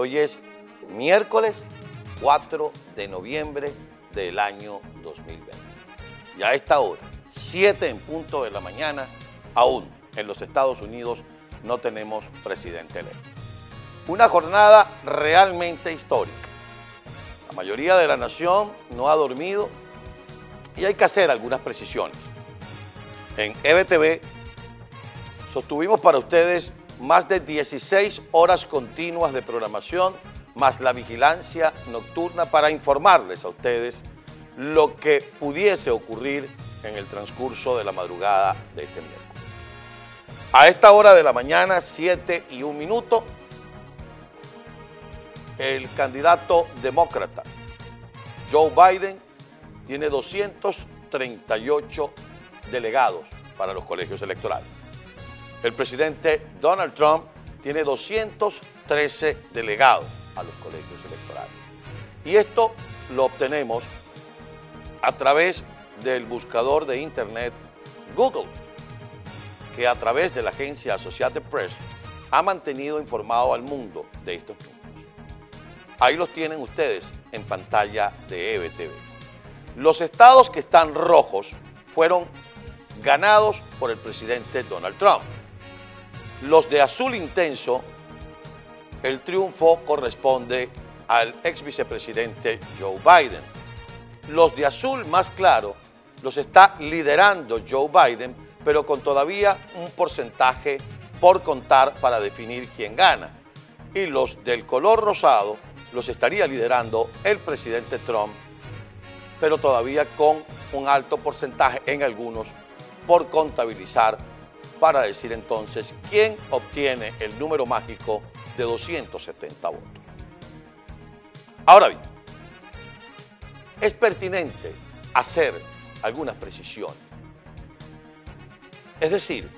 hoy es miércoles 4 de noviembre del año 2020. Y a esta hora, 7 en punto de la mañana, aún en los Estados Unidos no tenemos presidente electo. Una jornada realmente histórica. La mayoría de la nación no ha dormido y hay que hacer algunas precisiones. En EBTV sostuvimos para ustedes más de 16 horas continuas de programación, más la vigilancia nocturna para informarles a ustedes lo que pudiese ocurrir en el transcurso de la madrugada de este miércoles. A esta hora de la mañana, 7 y un minuto, el candidato demócrata Joe Biden tiene 238 delegados para los colegios electorales. El presidente Donald Trump tiene 213 delegados a los colegios electorales. Y esto lo obtenemos a través del buscador de Internet Google, que a través de la agencia Associated Press ha mantenido informado al mundo de estos números. Ahí los tienen ustedes en pantalla de EBTV. Los estados que están rojos fueron ganados por el presidente Donald Trump. Los de azul intenso, el triunfo corresponde al ex vicepresidente Joe Biden. Los de azul más claro los está liderando Joe Biden, pero con todavía un porcentaje por contar para definir quién gana. Y los del color rosado los estaría liderando el presidente Trump, pero todavía con un alto porcentaje en algunos por contabilizar para decir entonces quién obtiene el número mágico de 270 votos. Ahora bien, es pertinente hacer algunas precisiones. Es decir,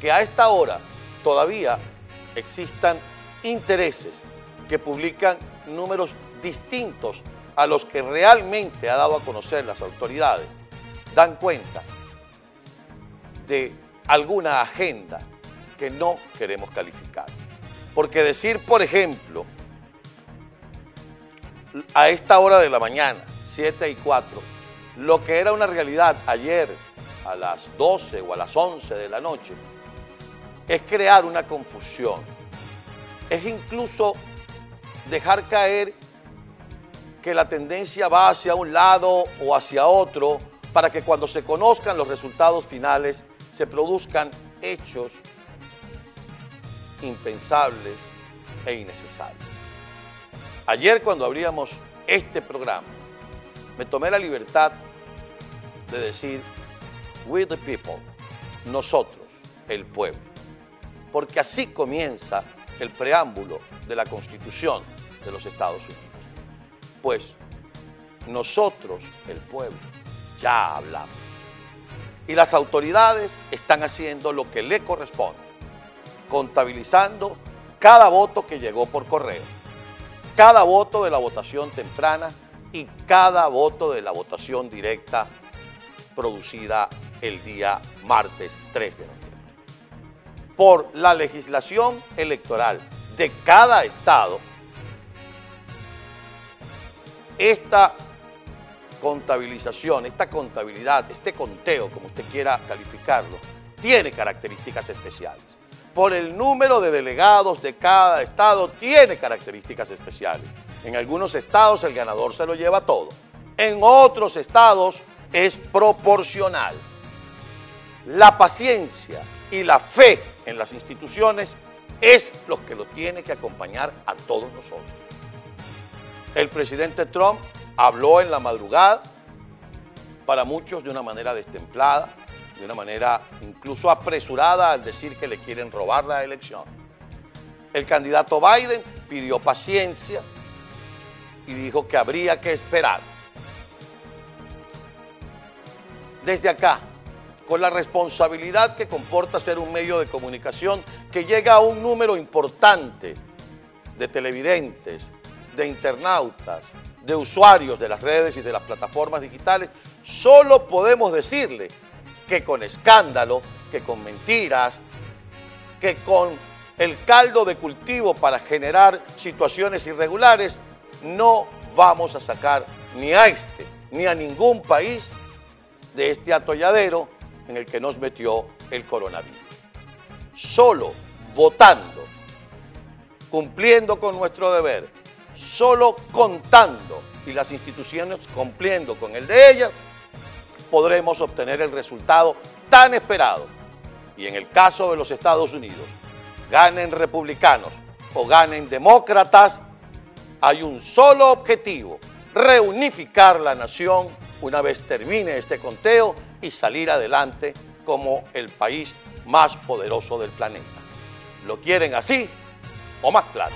que a esta hora todavía existan intereses que publican números distintos a los que realmente ha dado a conocer las autoridades, dan cuenta de alguna agenda que no queremos calificar. Porque decir, por ejemplo, a esta hora de la mañana, 7 y 4, lo que era una realidad ayer a las 12 o a las 11 de la noche, es crear una confusión. Es incluso dejar caer que la tendencia va hacia un lado o hacia otro para que cuando se conozcan los resultados finales se produzcan hechos impensables e innecesarios. Ayer cuando abríamos este programa, me tomé la libertad de decir, we the people, nosotros, el pueblo, porque así comienza el preámbulo de la Constitución de los Estados Unidos. Pues nosotros, el pueblo, ya hablamos. Y las autoridades están haciendo lo que le corresponde, contabilizando cada voto que llegó por correo, cada voto de la votación temprana y cada voto de la votación directa producida el día martes 3 de noviembre. Por la legislación electoral de cada estado, esta contabilización, esta contabilidad, este conteo, como usted quiera calificarlo, tiene características especiales. Por el número de delegados de cada estado tiene características especiales. En algunos estados el ganador se lo lleva todo. En otros estados es proporcional. La paciencia y la fe en las instituciones es lo que lo tiene que acompañar a todos nosotros. El presidente Trump habló en la madrugada, para muchos de una manera destemplada, de una manera incluso apresurada al decir que le quieren robar la elección. El candidato Biden pidió paciencia y dijo que habría que esperar. Desde acá, con la responsabilidad que comporta ser un medio de comunicación que llega a un número importante de televidentes, de internautas, de usuarios de las redes y de las plataformas digitales, solo podemos decirle que con escándalo, que con mentiras, que con el caldo de cultivo para generar situaciones irregulares, no vamos a sacar ni a este ni a ningún país de este atolladero en el que nos metió el coronavirus. Solo votando, cumpliendo con nuestro deber, solo contando y las instituciones cumpliendo con el de ellas, podremos obtener el resultado tan esperado. Y en el caso de los Estados Unidos, ganen republicanos o ganen demócratas, hay un solo objetivo, reunificar la nación una vez termine este conteo y salir adelante como el país más poderoso del planeta. ¿Lo quieren así o más claro?